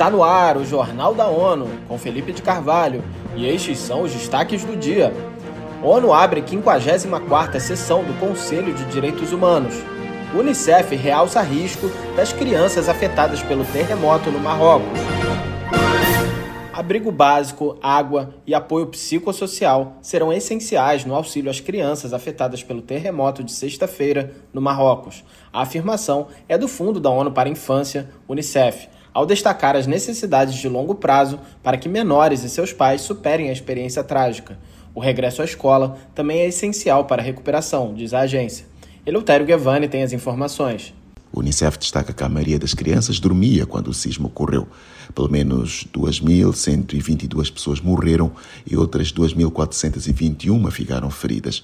Está no ar o Jornal da ONU, com Felipe de Carvalho, e estes são os destaques do dia. ONU abre 54ª sessão do Conselho de Direitos Humanos. Unicef realça risco das crianças afetadas pelo terremoto no Marrocos. Abrigo básico, água e apoio psicossocial serão essenciais no auxílio às crianças afetadas pelo terremoto de sexta-feira no Marrocos. A afirmação é do Fundo da ONU para a Infância, Unicef ao destacar as necessidades de longo prazo para que menores e seus pais superem a experiência trágica. O regresso à escola também é essencial para a recuperação, diz a agência. Eleutério Guevani tem as informações. O Unicef destaca que a maioria das crianças dormia quando o sismo ocorreu. Pelo menos 2.122 pessoas morreram e outras 2.421 ficaram feridas.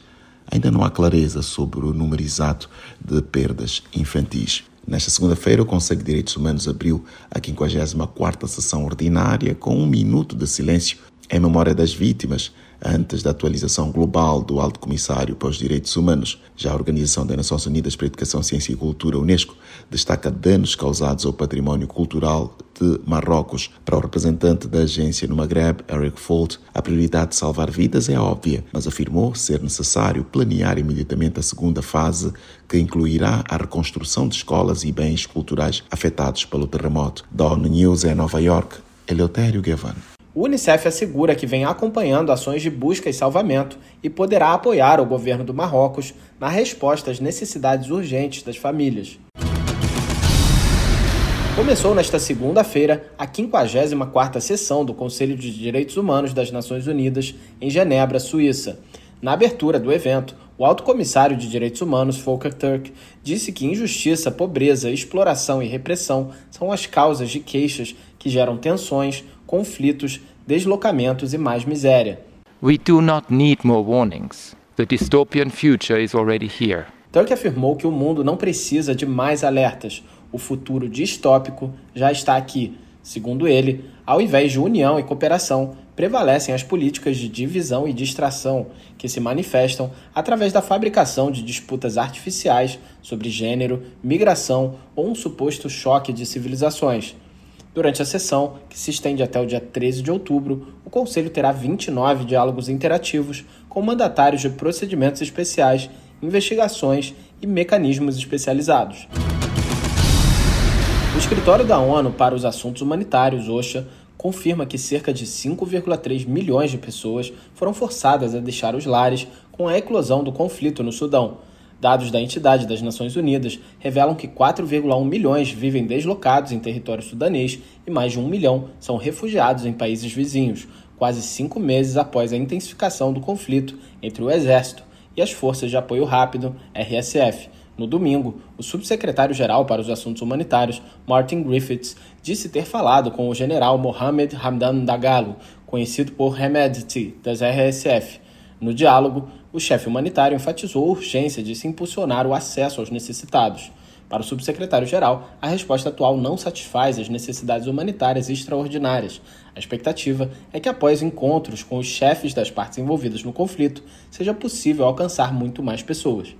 Ainda não há clareza sobre o número exato de perdas infantis. Nesta segunda-feira, o Conselho de Direitos Humanos abriu a 54ª sessão ordinária com um minuto de silêncio em memória das vítimas antes da atualização global do Alto Comissário para os Direitos Humanos. Já a Organização das Nações Unidas para Educação, Ciência e Cultura, Unesco, destaca danos causados ao património cultural de Marrocos. Para o representante da agência no Maghreb, Eric Folt, a prioridade de salvar vidas é óbvia, mas afirmou ser necessário planear imediatamente a segunda fase, que incluirá a reconstrução de escolas e bens culturais afetados pelo terremoto. Da ONU News em Nova York, Eleutério Gavan. O Unicef assegura que vem acompanhando ações de busca e salvamento e poderá apoiar o governo do Marrocos na resposta às necessidades urgentes das famílias. Começou nesta segunda-feira a 54ª sessão do Conselho de Direitos Humanos das Nações Unidas em Genebra, Suíça. Na abertura do evento, o alto comissário de direitos humanos, Volker Turk, disse que injustiça, pobreza, exploração e repressão são as causas de queixas que geram tensões, conflitos, deslocamentos e mais miséria. We do not need more warnings. The dystopian future is already here. Turk afirmou que o mundo não precisa de mais alertas. O futuro distópico já está aqui. Segundo ele, ao invés de união e cooperação, prevalecem as políticas de divisão e distração, que se manifestam através da fabricação de disputas artificiais sobre gênero, migração ou um suposto choque de civilizações. Durante a sessão, que se estende até o dia 13 de outubro, o Conselho terá 29 diálogos interativos com mandatários de procedimentos especiais, investigações e mecanismos especializados. O Escritório da ONU para os Assuntos Humanitários, OSHA, confirma que cerca de 5,3 milhões de pessoas foram forçadas a deixar os lares com a eclosão do conflito no Sudão. Dados da entidade das Nações Unidas revelam que 4,1 milhões vivem deslocados em território sudanês e mais de um milhão são refugiados em países vizinhos, quase cinco meses após a intensificação do conflito entre o Exército e as Forças de Apoio Rápido, RSF. No domingo, o subsecretário-geral para os Assuntos Humanitários, Martin Griffiths, disse ter falado com o general Mohamed Hamdan Dagalo, conhecido por Hemedti, das RSF. No diálogo, o chefe humanitário enfatizou a urgência de se impulsionar o acesso aos necessitados. Para o subsecretário-geral, a resposta atual não satisfaz as necessidades humanitárias extraordinárias. A expectativa é que, após encontros com os chefes das partes envolvidas no conflito, seja possível alcançar muito mais pessoas.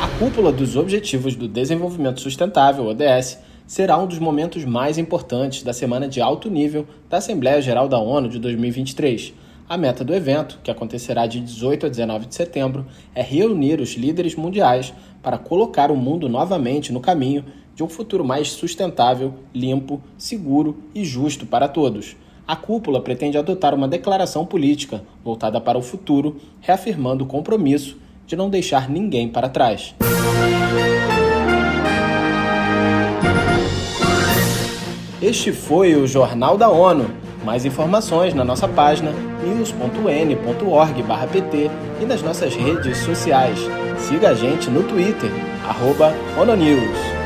A cúpula dos Objetivos do Desenvolvimento Sustentável, ODS, será um dos momentos mais importantes da semana de alto nível da Assembleia Geral da ONU de 2023. A meta do evento, que acontecerá de 18 a 19 de setembro, é reunir os líderes mundiais para colocar o mundo novamente no caminho de um futuro mais sustentável, limpo, seguro e justo para todos. A cúpula pretende adotar uma declaração política voltada para o futuro, reafirmando o compromisso de não deixar ninguém para trás. Este foi o Jornal da ONU. Mais informações na nossa página news.n.org/pt e nas nossas redes sociais. Siga a gente no Twitter, ONONews.